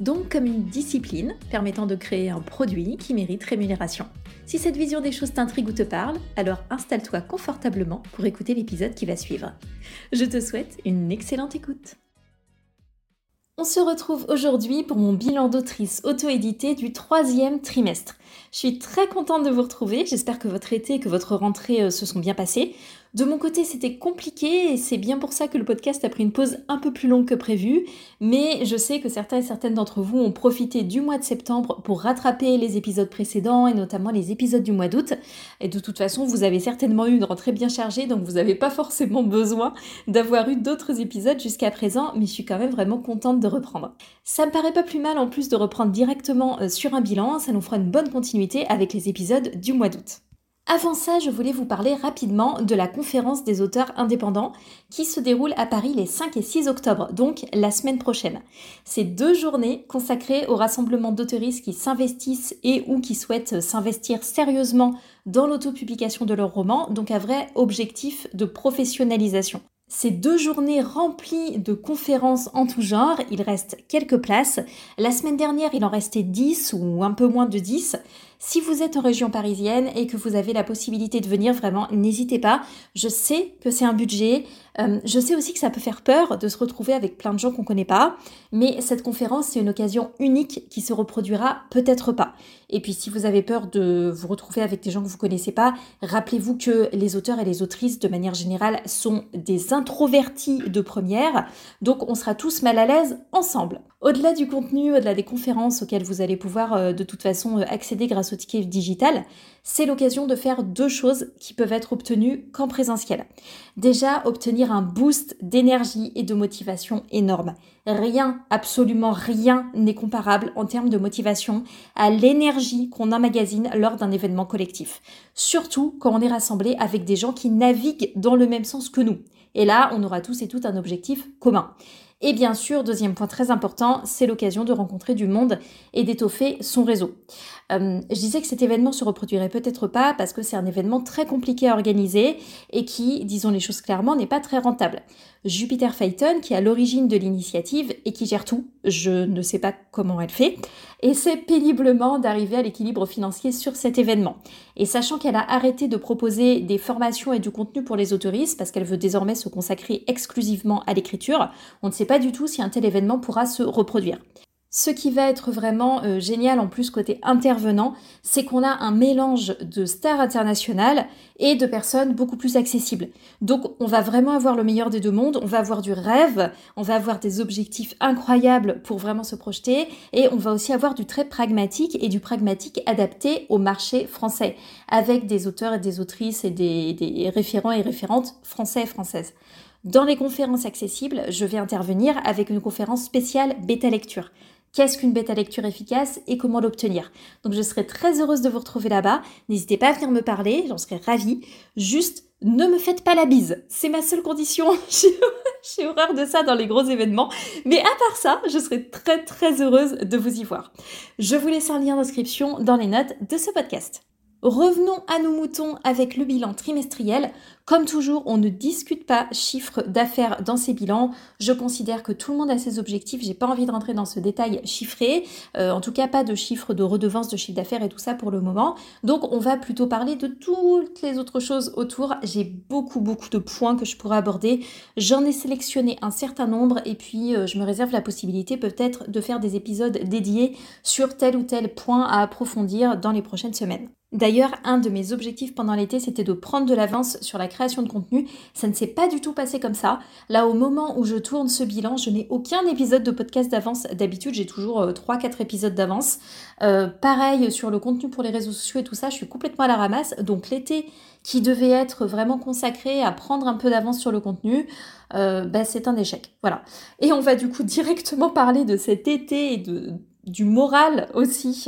Donc comme une discipline permettant de créer un produit qui mérite rémunération. Si cette vision des choses t'intrigue ou te parle, alors installe-toi confortablement pour écouter l'épisode qui va suivre. Je te souhaite une excellente écoute. On se retrouve aujourd'hui pour mon bilan d'autrice auto-édité du troisième trimestre. Je suis très contente de vous retrouver, j'espère que votre été et que votre rentrée euh, se sont bien passées. De mon côté, c'était compliqué et c'est bien pour ça que le podcast a pris une pause un peu plus longue que prévu. Mais je sais que certains et certaines d'entre vous ont profité du mois de septembre pour rattraper les épisodes précédents et notamment les épisodes du mois d'août. Et de toute façon, vous avez certainement eu une rentrée bien chargée, donc vous n'avez pas forcément besoin d'avoir eu d'autres épisodes jusqu'à présent, mais je suis quand même vraiment contente de reprendre. Ça me paraît pas plus mal en plus de reprendre directement euh, sur un bilan, ça nous fera une bonne continuité avec les épisodes du mois d'août. Avant ça, je voulais vous parler rapidement de la conférence des auteurs indépendants qui se déroule à Paris les 5 et 6 octobre, donc la semaine prochaine. C'est deux journées consacrées au rassemblement d'auteuristes qui s'investissent et ou qui souhaitent s'investir sérieusement dans l'autopublication de leurs romans, donc un vrai objectif de professionnalisation. Ces deux journées remplies de conférences en tout genre, il reste quelques places. La semaine dernière, il en restait 10 ou un peu moins de 10. Si vous êtes en région parisienne et que vous avez la possibilité de venir, vraiment, n'hésitez pas. Je sais que c'est un budget. Euh, je sais aussi que ça peut faire peur de se retrouver avec plein de gens qu'on ne connaît pas. Mais cette conférence, c'est une occasion unique qui se reproduira peut-être pas. Et puis, si vous avez peur de vous retrouver avec des gens que vous connaissez pas, rappelez-vous que les auteurs et les autrices, de manière générale, sont des introvertis de première. Donc, on sera tous mal à l'aise ensemble. Au-delà du contenu, au-delà des conférences auxquelles vous allez pouvoir euh, de toute façon euh, accéder grâce ticket digital, c'est l'occasion de faire deux choses qui peuvent être obtenues qu'en présentiel. Déjà, obtenir un boost d'énergie et de motivation énorme. Rien, absolument rien n'est comparable en termes de motivation à l'énergie qu'on emmagasine lors d'un événement collectif. Surtout quand on est rassemblé avec des gens qui naviguent dans le même sens que nous. Et là, on aura tous et toutes un objectif commun. Et bien sûr, deuxième point très important, c'est l'occasion de rencontrer du monde et d'étoffer son réseau. Euh, je disais que cet événement se reproduirait peut-être pas parce que c'est un événement très compliqué à organiser et qui, disons les choses clairement, n'est pas très rentable. Jupiter Phaeton, qui est à l'origine de l'initiative et qui gère tout, je ne sais pas comment elle fait, essaie péniblement d'arriver à l'équilibre financier sur cet événement. Et sachant qu'elle a arrêté de proposer des formations et du contenu pour les autoristes parce qu'elle veut désormais se consacrer exclusivement à l'écriture, on ne sait pas du tout si un tel événement pourra se reproduire. Ce qui va être vraiment euh, génial en plus côté intervenant, c'est qu'on a un mélange de stars internationales et de personnes beaucoup plus accessibles. Donc on va vraiment avoir le meilleur des deux mondes, on va avoir du rêve, on va avoir des objectifs incroyables pour vraiment se projeter et on va aussi avoir du très pragmatique et du pragmatique adapté au marché français avec des auteurs et des autrices et des, des référents et référentes français et françaises. Dans les conférences accessibles, je vais intervenir avec une conférence spéciale bêta lecture qu'est-ce qu'une bêta lecture efficace et comment l'obtenir. Donc je serai très heureuse de vous retrouver là-bas. N'hésitez pas à venir me parler, j'en serai ravie. Juste ne me faites pas la bise, c'est ma seule condition. J'ai horreur de ça dans les gros événements. Mais à part ça, je serai très très heureuse de vous y voir. Je vous laisse un lien d'inscription dans les notes de ce podcast. Revenons à nos moutons avec le bilan trimestriel. Comme toujours, on ne discute pas chiffres d'affaires dans ces bilans. Je considère que tout le monde a ses objectifs. J'ai pas envie de rentrer dans ce détail chiffré. Euh, en tout cas, pas de chiffres de redevance de chiffre d'affaires et tout ça pour le moment. Donc, on va plutôt parler de toutes les autres choses autour. J'ai beaucoup, beaucoup de points que je pourrais aborder. J'en ai sélectionné un certain nombre et puis euh, je me réserve la possibilité peut-être de faire des épisodes dédiés sur tel ou tel point à approfondir dans les prochaines semaines. D'ailleurs, un de mes objectifs pendant l'été, c'était de prendre de l'avance sur la création de contenu. Ça ne s'est pas du tout passé comme ça. Là, au moment où je tourne ce bilan, je n'ai aucun épisode de podcast d'avance. D'habitude, j'ai toujours 3-4 euh, épisodes d'avance. Euh, pareil sur le contenu pour les réseaux sociaux et tout ça, je suis complètement à la ramasse. Donc l'été qui devait être vraiment consacré à prendre un peu d'avance sur le contenu, euh, bah, c'est un échec. Voilà. Et on va du coup directement parler de cet été et du moral aussi,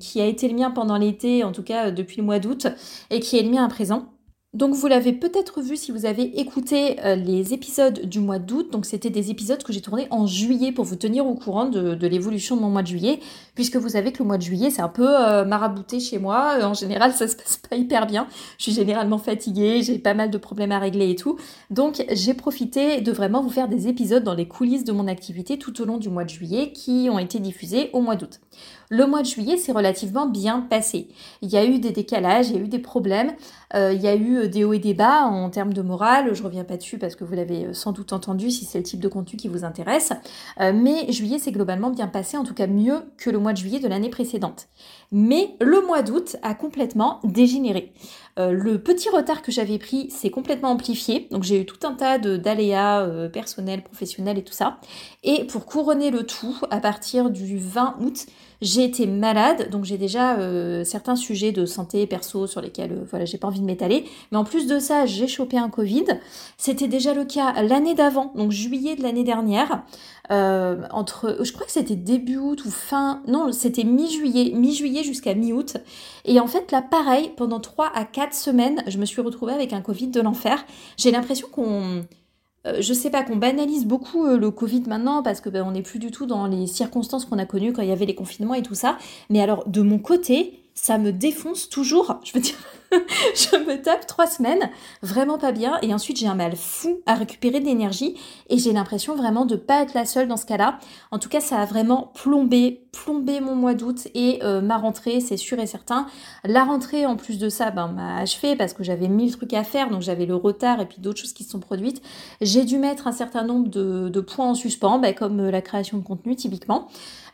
qui a été le mien pendant l'été, en tout cas depuis le mois d'août, et qui est le mien à présent. Donc vous l'avez peut-être vu si vous avez écouté euh, les épisodes du mois d'août. Donc c'était des épisodes que j'ai tournés en juillet pour vous tenir au courant de, l'évolution de mon mois de juillet, puisque vous savez que le mois de juillet c'est un peu euh, marabouté chez moi. En général ça se passe pas hyper bien. Je suis généralement fatiguée, j'ai pas mal de problèmes à régler et tout. Donc j'ai profité de vraiment vous faire des épisodes dans les coulisses de mon activité tout au long du mois de juillet qui ont été diffusés au mois d'août. Le mois de juillet s'est relativement bien passé. Il y a eu des décalages, il y a eu des problèmes, euh, il y a eu euh, des hauts et des bas en termes de morale. Je reviens pas dessus parce que vous l'avez euh, sans doute entendu si c'est le type de contenu qui vous intéresse. mais juillet s'est globalement bien passé, en tout cas mieux que le mois de juillet de l'année précédente. Mais le mois d'août a complètement dégénéré. le petit retard que j'avais pris s'est complètement amplifié. Donc j'ai eu tout un tas d'aléas personnels, professionnels et tout ça. Et pour couronner le tout, à partir du 20 août, j'ai été malade, donc j'ai déjà euh, certains sujets de santé perso sur lesquels euh, voilà, j'ai pas envie de m'étaler. Mais en plus de ça, j'ai chopé un Covid. C'était déjà le cas l'année d'avant, donc juillet de l'année dernière. Euh, entre, je crois que c'était début août ou fin, non, c'était mi-juillet, mi-juillet jusqu'à mi-août. Et en fait, là, pareil, pendant 3 à 4 semaines, je me suis retrouvée avec un Covid de l'enfer. J'ai l'impression qu'on je sais pas qu'on banalise beaucoup euh, le Covid maintenant parce que ben, on n'est plus du tout dans les circonstances qu'on a connues quand il y avait les confinements et tout ça. Mais alors de mon côté, ça me défonce toujours. Je veux dire, je me tape trois semaines, vraiment pas bien, et ensuite j'ai un mal fou à récupérer de l'énergie, et j'ai l'impression vraiment de pas être la seule dans ce cas-là. En tout cas, ça a vraiment plombé, plombé mon mois d'août et euh, ma rentrée, c'est sûr et certain. La rentrée, en plus de ça, ben, m'a achevé parce que j'avais mille trucs à faire, donc j'avais le retard et puis d'autres choses qui se sont produites. J'ai dû mettre un certain nombre de, points en suspens, ben, comme euh, la création de contenu typiquement.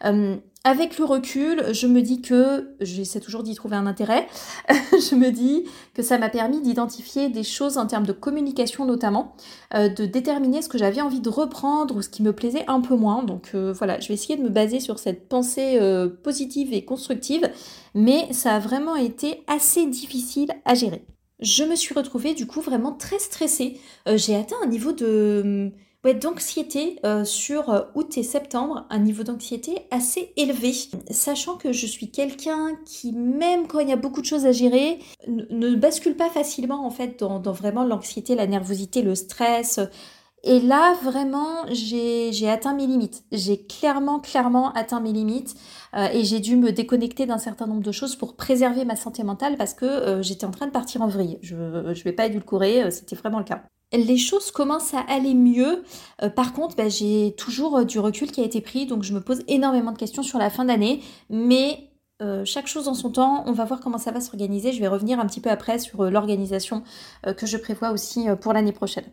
Euh, avec le recul, je me dis que, j'essaie toujours d'y trouver un intérêt, je me dis que ça m'a permis d'identifier des choses en termes de communication notamment, euh, de déterminer ce que j'avais envie de reprendre ou ce qui me plaisait un peu moins. Donc euh, voilà, je vais essayer de me baser sur cette pensée euh, positive et constructive, mais ça a vraiment été assez difficile à gérer. Je me suis retrouvée du coup vraiment très stressée. J'ai atteint un niveau de D'anxiété euh, sur euh, août et septembre, un niveau d'anxiété assez élevé. Sachant que je suis quelqu'un qui, même quand il y a beaucoup de choses à gérer, ne bascule pas facilement en fait dans, vraiment l'anxiété, la nervosité, le stress. Et là, vraiment, j'ai atteint mes limites. J'ai clairement, clairement atteint mes limites euh, et j'ai dû me déconnecter d'un certain nombre de choses pour préserver ma santé mentale parce que j'étais en train de partir en vrille. Je ne vais pas édulcorer, c'était vraiment le cas les choses commencent à aller mieux. Euh, par contre, bah, j'ai toujours euh, du recul qui a été pris, donc je me pose énormément de questions sur la fin d'année. Mais euh, chaque chose en son temps, on va voir comment ça va s'organiser. Je vais revenir un petit peu après sur l'organisation que je prévois aussi pour l'année prochaine.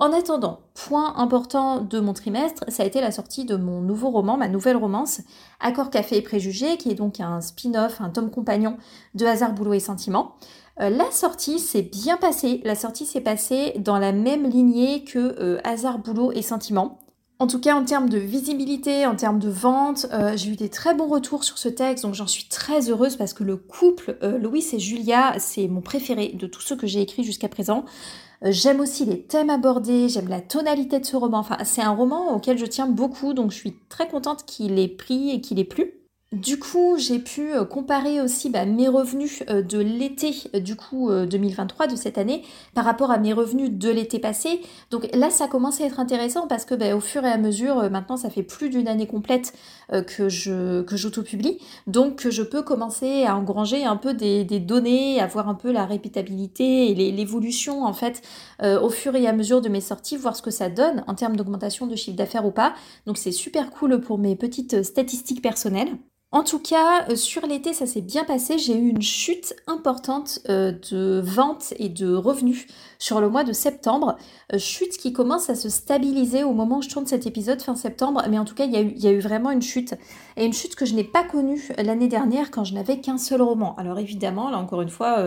En attendant, point important de mon trimestre, ça a été la sortie de mon nouveau roman, ma nouvelle romance, Accord, Café et Préjugés, qui est donc un spin-off, un tome compagnon de Hasard, Boulot et Sentiments. Euh, la sortie s'est bien passée. La sortie s'est passée dans la même lignée que euh, Hasard, Boulot et Sentiment. En tout cas, en termes de visibilité, en termes de vente, euh, j'ai eu des très bons retours sur ce texte, donc j'en suis très heureuse parce que le couple Louis et Julia, c'est mon préféré de tous ceux que j'ai écrits jusqu'à présent. J'aime aussi les thèmes abordés, j'aime la tonalité de ce roman. Enfin, c'est un roman auquel je tiens beaucoup, donc je suis très contente qu'il ait pris et qu'il ait plu. Du coup, j'ai pu euh, comparer aussi bah, mes revenus euh, de l'été euh, du coup 2023 de cette année par rapport à mes revenus de l'été passé. Donc là, ça commence à être intéressant parce que bah, au fur et à mesure, maintenant, ça fait plus d'une année complète que je que j'auto-publie, donc je peux commencer à engranger un peu des, données, à voir un peu la répétabilité et l'évolution en fait au fur et à mesure de mes sorties, voir ce que ça donne en termes d'augmentation de chiffre d'affaires ou pas. Donc c'est super cool pour mes petites statistiques personnelles. En tout cas, euh, sur l'été, ça s'est bien passé. J'ai eu une chute importante euh, de ventes et de revenus sur le mois de septembre. Euh, chute qui commence à se stabiliser au moment où je tourne cet épisode fin septembre. Mais en tout cas, il y a eu, vraiment une chute. Et une chute que je n'ai pas connue l'année dernière quand je n'avais qu'un seul roman. Alors évidemment, là encore une fois,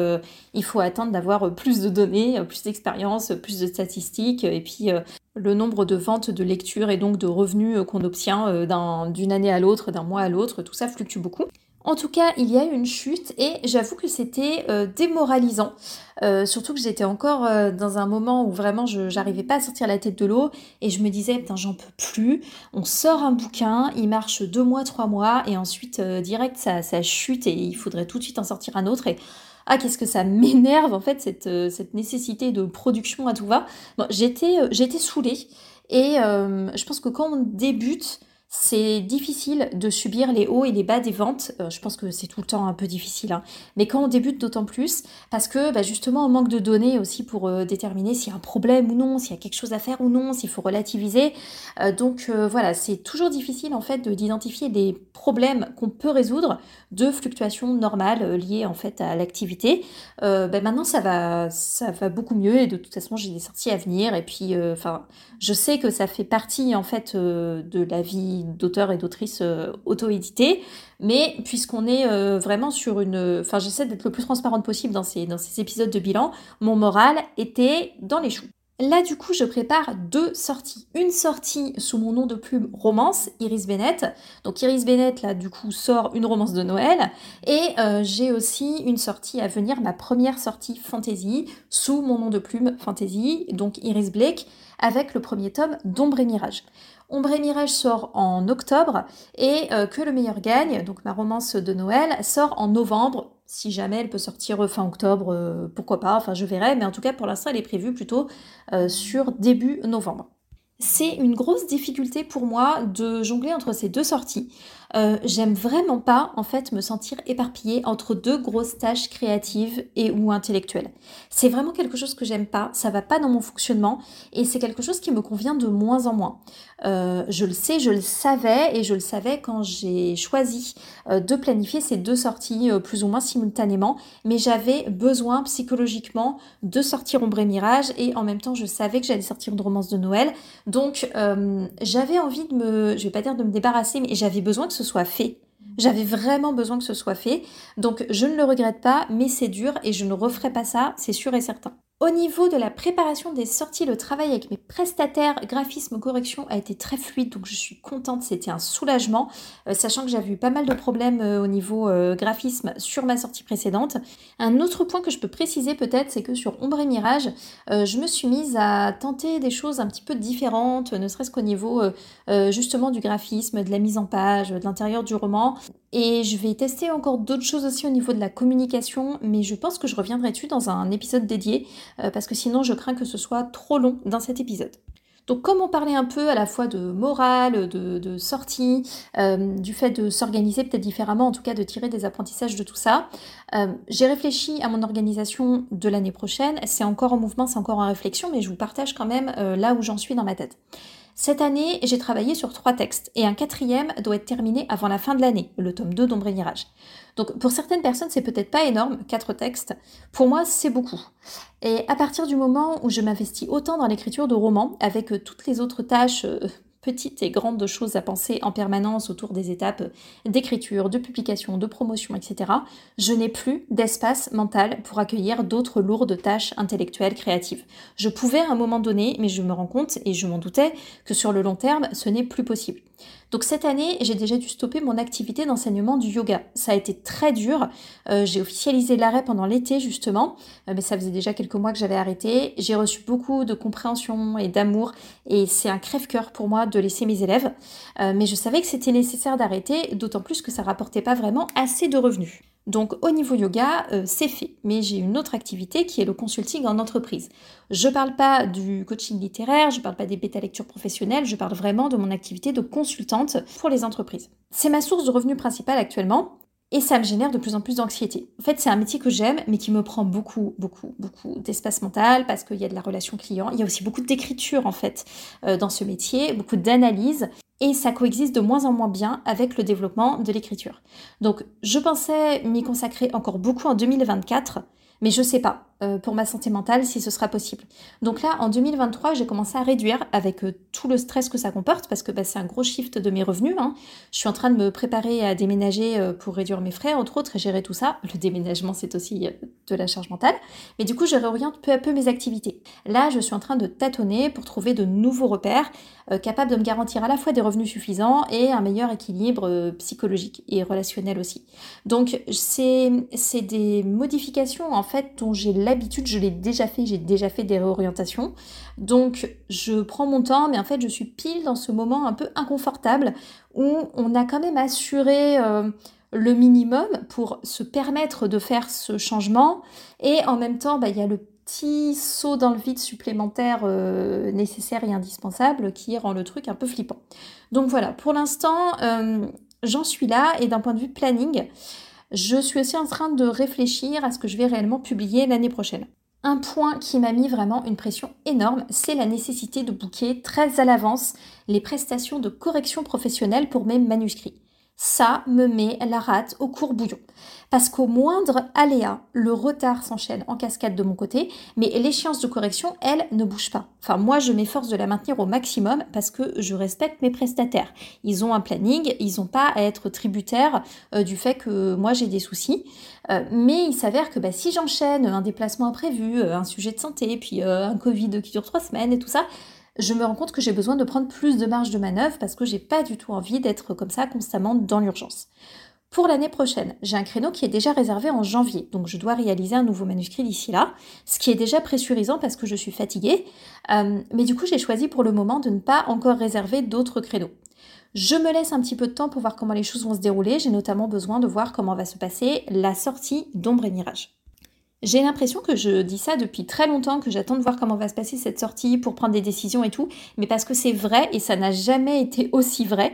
il faut attendre d'avoir plus de données, plus d'expérience, plus de statistiques. Et puis le nombre de ventes, de lectures et donc de revenus qu'on obtient d'une année à l'autre, d'un mois à l'autre, tout ça fluctue beaucoup. En tout cas, il y a eu une chute et j'avoue que c'était euh, démoralisant. Euh, surtout que j'étais encore euh, dans un moment où vraiment je j'arrivais pas à sortir la tête de l'eau et je me disais putain j'en peux plus. On sort un bouquin, il marche deux mois, trois mois et ensuite direct ça, ça chute et il faudrait tout de suite en sortir un autre et ah qu'est-ce que ça m'énerve en fait cette, cette nécessité de production à tout va. Bon, j'étais j'étais saoulée et je pense que quand on débute c'est difficile de subir les hauts et les bas des ventes. Euh, je pense que c'est tout le temps un peu difficile. Hein. Mais quand on débute, d'autant plus, parce que bah, justement, on manque de données aussi pour euh, déterminer s'il y a un problème ou non, s'il y a quelque chose à faire ou non, s'il faut relativiser. Euh, donc voilà, c'est toujours difficile en fait d'identifier des problèmes qu'on peut résoudre de fluctuations normales liées en fait à l'activité. Bah, maintenant, ça va, ça va beaucoup mieux et de toute façon, j'ai des sorties à venir. Et puis, enfin, je sais que ça fait partie en fait de la vie d'auteurs et d'autrices euh, auto-édités. Mais puisqu'on est euh, vraiment sur une... Enfin, j'essaie d'être le plus transparente possible dans ces, dans ces épisodes de bilan, mon moral était dans les choux. Là, du coup, je prépare deux sorties. Une sortie sous mon nom de plume romance, Iris Bennett. Donc, Iris Bennett, là, du coup, sort une romance de Noël. Et euh, j'ai aussi une sortie à venir, ma première sortie fantasy, sous mon nom de plume fantasy, donc Iris Blake, avec le premier tome d'Ombre et Mirage. Ombre et Mirage sort en octobre et euh, Que le meilleur gagne, donc ma romance de Noël, sort en novembre. Si jamais elle peut sortir fin octobre, euh, pourquoi pas, enfin je verrai, mais en tout cas pour l'instant elle est prévue plutôt euh, sur début novembre. C'est une grosse difficulté pour moi de jongler entre ces deux sorties. Euh, j'aime vraiment pas en fait me sentir éparpillée entre deux grosses tâches créatives et ou intellectuelles. C'est vraiment quelque chose que j'aime pas, ça va pas dans mon fonctionnement et c'est quelque chose qui me convient de moins en moins. Euh, je le sais, je le savais et je le savais quand j'ai choisi euh, de planifier ces deux sorties plus ou moins simultanément, mais j'avais besoin psychologiquement de sortir Ombre et Mirage et en même temps je savais que j'allais sortir une romance de Noël, donc j'avais envie de me, je vais pas dire de me débarrasser, mais j'avais besoin que ce soit fait. J'avais vraiment besoin que ce soit fait. Donc je ne le regrette pas, mais c'est dur et je ne referai pas ça, c'est sûr et certain. Au niveau de la préparation des sorties, le travail avec mes prestataires graphisme correction a été très fluide, donc je suis contente, c'était un soulagement, euh, sachant que j'avais eu pas mal de problèmes euh, au niveau euh, graphisme sur ma sortie précédente. Un autre point que je peux préciser peut-être, c'est que sur Ombre et Mirage, je me suis mise à tenter des choses un petit peu différentes, ne serait-ce qu'au niveau justement du graphisme, de la mise en page, de l'intérieur du roman. Et je vais tester encore d'autres choses aussi au niveau de la communication, mais je pense que je reviendrai dessus dans un épisode dédié, euh, parce que sinon je crains que ce soit trop long dans cet épisode. Donc comme on parlait un peu à la fois de morale, de, sortie, euh, du fait de s'organiser peut-être différemment, en tout cas de tirer des apprentissages de tout ça, euh, j'ai réfléchi à mon organisation de l'année prochaine. C'est encore en mouvement, c'est encore en réflexion, mais je vous partage quand même là où j'en suis dans ma tête. Cette année, j'ai travaillé sur trois textes et un quatrième doit être terminé avant la fin de l'année, le tome 2 d'Ombre Mirage. Donc pour certaines personnes, c'est peut-être pas énorme, quatre textes. Pour moi, c'est beaucoup. Et à partir du moment où je m'investis autant dans l'écriture de romans, avec euh, toutes les autres tâches euh, petites et grandes choses à penser en permanence autour des étapes d'écriture, de publication, de promotion, etc., je n'ai plus d'espace mental pour accueillir d'autres lourdes tâches intellectuelles créatives. Je pouvais à un moment donné, mais je me rends compte, et je m'en doutais, que sur le long terme, ce n'est plus possible. Donc cette année, j'ai déjà dû stopper mon activité d'enseignement du yoga. Ça a été très dur. Euh, j'ai officialisé l'arrêt pendant l'été justement, euh, mais ça faisait déjà quelques mois que j'avais arrêté. J'ai reçu beaucoup de compréhension et d'amour et c'est un crève-cœur pour moi de laisser mes élèves. Euh, mais je savais que c'était nécessaire d'arrêter, d'autant plus que ça rapportait pas vraiment assez de revenus. Donc au niveau yoga, euh, c'est fait. Mais j'ai une autre activité qui est le consulting en entreprise. Je ne parle pas du coaching littéraire, je ne parle pas des bêta lectures professionnelles, je parle vraiment de mon activité de consultante pour les entreprises. C'est ma source de revenus principale actuellement. Et ça me génère de plus en plus d'anxiété. En fait, c'est un métier que j'aime, mais qui me prend beaucoup, beaucoup, beaucoup d'espace mental parce qu'il y a de la relation client. Il y a aussi beaucoup d'écriture, en fait, euh, dans ce métier, beaucoup d'analyse et ça coexiste de moins en moins bien avec le développement de l'écriture. Donc je pensais m'y consacrer encore beaucoup en 2024, mais je sais pas euh, pour ma santé mentale si ce sera possible. Donc là, en 2023, j'ai commencé à réduire avec euh, tout le stress que ça comporte, parce que bah, c'est un gros shift de mes revenus. Hein. Je suis en train de me préparer à déménager euh, pour réduire mes frais, entre autres, et gérer tout ça. Le déménagement, c'est aussi de la charge mentale. Mais du coup, je réoriente peu à peu mes activités. Là, je suis en train de tâtonner pour trouver de nouveaux repères capables de me garantir à la fois des revenus suffisants et un meilleur équilibre psychologique et relationnel aussi. Donc, c'est des modifications en fait dont j'ai l'habitude, je l'ai déjà fait, j'ai déjà fait des réorientations. Donc, je prends mon temps, mais en fait, je suis pile dans ce moment un peu inconfortable où on a quand même assuré... Euh, le minimum pour se permettre de faire ce changement. Et en même temps, bah, il y a le petit saut dans le vide supplémentaire euh, nécessaire et indispensable qui rend le truc un peu flippant. Donc voilà, pour l'instant, euh, j'en suis là et d'un point de vue planning, je suis aussi en train de réfléchir à ce que je vais réellement publier l'année prochaine. Un point qui m'a mis vraiment une pression énorme, c'est la nécessité de booker très à l'avance les prestations de correction professionnelle pour mes manuscrits ça me met la rate au courbouillon. Parce qu'au moindre aléa, le retard s'enchaîne en cascade de mon côté, mais l'échéance de correction, elle, ne bouge pas. Enfin, moi, je m'efforce de la maintenir au maximum parce que je respecte mes prestataires. Ils ont un planning, ils n'ont pas à être tributaires euh, du fait que moi, j'ai des soucis. Euh, mais il s'avère que bah, si j'enchaîne un déplacement imprévu, euh, un sujet de santé, puis un Covid qui dure trois semaines et tout ça, je me rends compte que j'ai besoin de prendre plus de marge de manœuvre parce que j'ai pas du tout envie d'être comme ça constamment dans l'urgence. Pour l'année prochaine, j'ai un créneau qui est déjà réservé en janvier, donc je dois réaliser un nouveau manuscrit d'ici là, ce qui est déjà pressurisant parce que je suis fatiguée, euh, mais du coup j'ai choisi pour le moment de ne pas encore réserver d'autres créneaux. Je me laisse un petit peu de temps pour voir comment les choses vont se dérouler, j'ai notamment besoin de voir comment va se passer la sortie d'Ombre et Mirage. J'ai l'impression que je dis ça depuis très longtemps, que j'attends de voir comment va se passer cette sortie pour prendre des décisions et tout, mais parce que c'est vrai et ça n'a jamais été aussi vrai.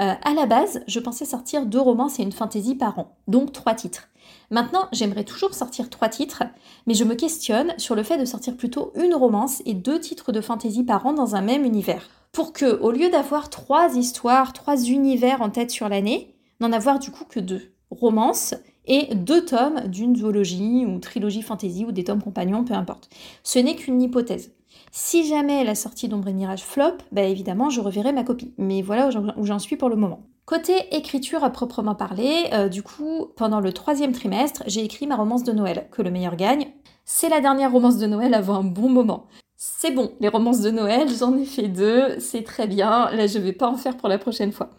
Euh, à la base, je pensais sortir deux romans et une fantaisie par an, donc trois titres. Maintenant, j'aimerais toujours sortir trois titres, mais je me questionne sur le fait de sortir plutôt une romance et deux titres de fantaisie par an dans un même univers. Pour que, au lieu d'avoir trois histoires, trois univers en tête sur l'année, n'en avoir du coup que deux. Romance et deux tomes d'une zoologie ou trilogie fantasy ou des tomes compagnons, peu importe. Ce n'est qu'une hypothèse. Si jamais la sortie d'Ombre et Mirage flop, bah évidemment je reverrai ma copie. Mais voilà où j'en suis pour le moment. Côté écriture à proprement parler, euh, du coup, pendant le troisième trimestre, j'ai écrit ma romance de Noël, Que le meilleur gagne. C'est la dernière romance de Noël avant un bon moment. C'est bon, les romances de Noël, j'en ai fait deux, c'est très bien, là je vais pas en faire pour la prochaine fois.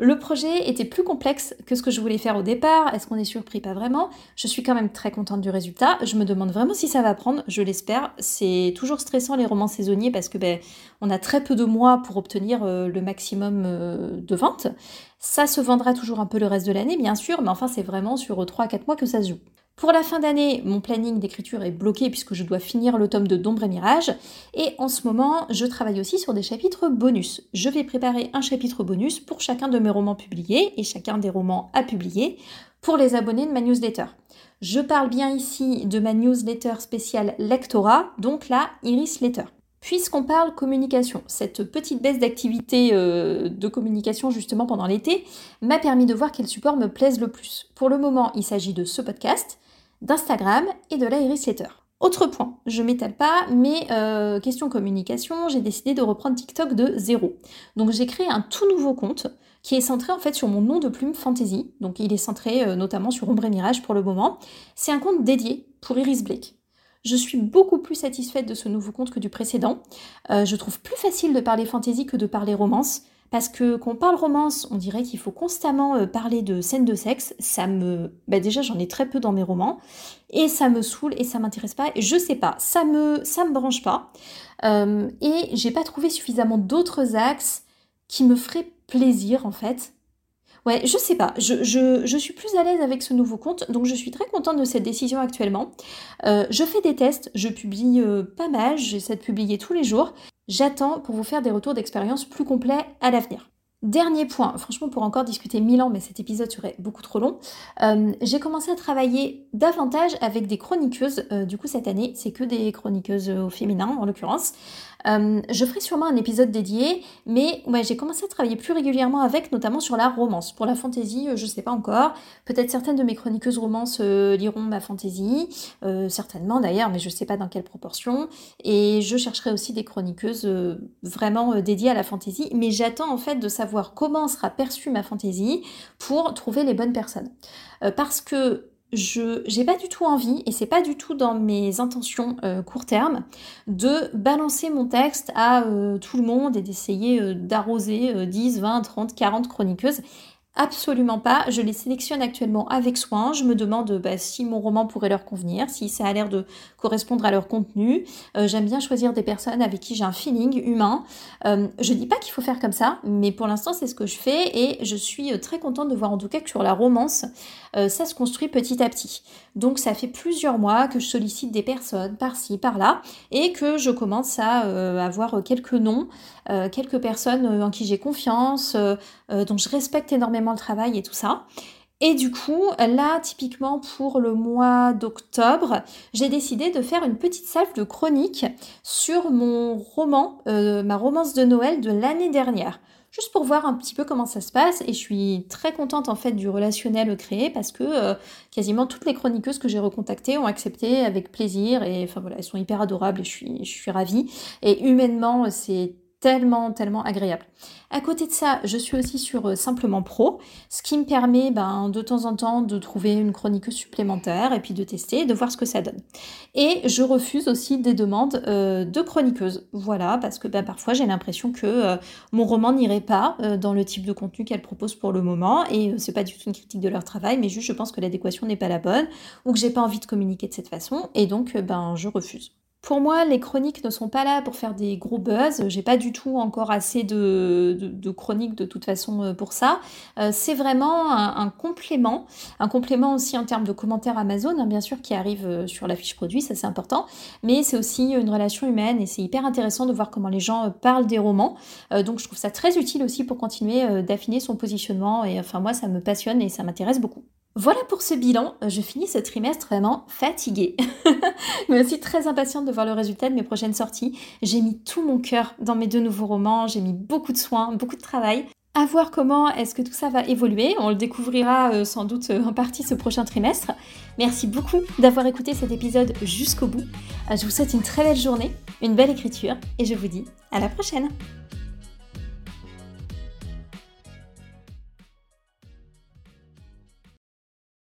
Le projet était plus complexe que ce que je voulais faire au départ, est-ce qu'on est surpris? Pas vraiment. Je suis quand même très contente du résultat, je me demande vraiment si ça va prendre, je l'espère. C'est toujours stressant les romans saisonniers parce que ben, on a très peu de mois pour obtenir euh, le maximum euh, de ventes. Ça se vendra toujours un peu le reste de l'année, bien sûr, mais enfin c'est vraiment sur 3-4 mois que ça se joue. Pour la fin d'année, mon planning d'écriture est bloqué puisque je dois finir le tome de D'ombre et Mirage. Et en ce moment, je travaille aussi sur des chapitres bonus. Je vais préparer un chapitre bonus pour chacun de mes romans publiés et chacun des romans à publier pour les abonnés de ma newsletter. Je parle bien ici de ma newsletter spéciale Lectora, donc la Iris Letter. Puisqu'on parle communication, cette petite baisse d'activité euh, de communication justement pendant l'été m'a permis de voir quel support me plaise le plus. Pour le moment, il s'agit de ce podcast, d'Instagram et de la Letter. Autre point, je m'étale pas, mais euh, question communication, j'ai décidé de reprendre TikTok de zéro. Donc j'ai créé un tout nouveau compte qui est centré en fait sur mon nom de plume fantasy. Donc il est centré euh, notamment sur Ombre et Mirage pour le moment. C'est un compte dédié pour Iris Blake. Je suis beaucoup plus satisfaite de ce nouveau compte que du précédent. Euh, je trouve plus facile de parler fantasy que de parler romance. Parce que quand on parle romance, on dirait qu'il faut constamment euh, parler de scènes de sexe. Ça me. Bah déjà, j'en ai très peu dans mes romans. Et ça me saoule et ça m'intéresse pas. Et je sais pas, ça me, ça me branche pas. Euh, et j'ai pas trouvé suffisamment d'autres axes qui me feraient plaisir en fait. Ouais, je sais pas, je, suis plus à l'aise avec ce nouveau compte, donc je suis très contente de cette décision actuellement. Euh, je fais des tests, je publie pas mal, j'essaie de publier tous les jours. J'attends pour vous faire des retours d'expérience plus complets à l'avenir. Dernier point, franchement pour encore discuter mille ans, mais cet épisode serait beaucoup trop long, euh, j'ai commencé à travailler davantage avec des chroniqueuses, euh, du coup cette année c'est que des chroniqueuses au féminin en l'occurrence, euh, je ferai sûrement un épisode dédié, mais ouais, j'ai commencé à travailler plus régulièrement avec, notamment sur la romance. Pour la fantaisie, euh, je sais pas encore. Peut-être certaines de mes chroniqueuses romances euh, liront ma fantaisie, certainement d'ailleurs, mais je sais pas dans quelle proportion. Et je chercherai aussi des chroniqueuses vraiment dédiées à la fantaisie, mais j'attends en fait de savoir comment sera perçue ma fantaisie pour trouver les bonnes personnes. parce que je j'ai pas du tout envie et c'est pas du tout dans mes intentions euh, court terme de balancer mon texte à euh, tout le monde et d'essayer euh, d'arroser 10, 20, 30, 40 chroniqueuses. Absolument pas. Je les sélectionne actuellement avec soin. Je me demande bah, si mon roman pourrait leur convenir, si ça a l'air de correspondre à leur contenu. Euh, j'aime bien choisir des personnes avec qui j'ai un feeling humain. Euh, je dis pas qu'il faut faire comme ça, mais pour l'instant c'est ce que je fais et je suis euh, très contente de voir en tout cas que sur la romance, ça se construit petit à petit. Donc ça fait plusieurs mois que je sollicite des personnes par-ci, par-là et que je commence à avoir quelques noms, quelques personnes en qui j'ai confiance, dont je respecte énormément le travail et tout ça. Et du coup, là, typiquement pour le mois d'octobre, j'ai décidé de faire une petite salve de chronique sur mon roman, euh, ma romance de Noël de l'année dernière. Juste pour voir un petit peu comment ça se passe. Et je suis très contente en fait du relationnel créé parce que euh, quasiment toutes les chroniqueuses que j'ai recontactées ont accepté avec plaisir. Et enfin voilà, elles sont hyper adorables et je je suis ravie. Et humainement, c'est tellement, tellement agréable. À côté de ça, je suis aussi sur euh, Simplement Pro, ce qui me permet ben, de temps en temps de trouver une chronique supplémentaire et puis de tester, de voir ce que ça donne. Et je refuse aussi des demandes euh, de chroniqueuses. Voilà, parce que ben, parfois j'ai l'impression que euh, mon roman n'irait pas dans le type de contenu qu'elles proposent pour le moment. Et c'est pas du tout une critique de leur travail, mais juste je pense que l'adéquation n'est pas la bonne ou que j'ai pas envie de communiquer de cette façon. Et donc, ben, je refuse. Pour moi, les chroniques ne sont pas là pour faire des gros buzz. J'ai pas du tout encore assez de, chroniques de toute façon euh, pour ça. Euh, c'est vraiment un, complément, un complément aussi en termes de commentaires Amazon, hein, bien sûr, qui arrive euh, sur la fiche produit, ça c'est important. Mais c'est aussi une relation humaine et c'est hyper intéressant de voir comment les gens parlent des romans. donc je trouve ça très utile aussi pour continuer d'affiner son positionnement. Et enfin moi, ça me passionne et ça m'intéresse beaucoup. Voilà pour ce bilan. Je finis ce trimestre vraiment fatiguée, mais aussi très impatiente de voir le résultat de mes prochaines sorties. J'ai mis tout mon cœur dans mes deux nouveaux romans, j'ai mis beaucoup de soins, beaucoup de travail. À voir comment est-ce que tout ça va évoluer. On le découvrira euh, sans doute euh, en partie ce prochain trimestre. Merci beaucoup d'avoir écouté cet épisode jusqu'au bout. Euh, je vous souhaite une très belle journée, une belle écriture et je vous dis à la prochaine.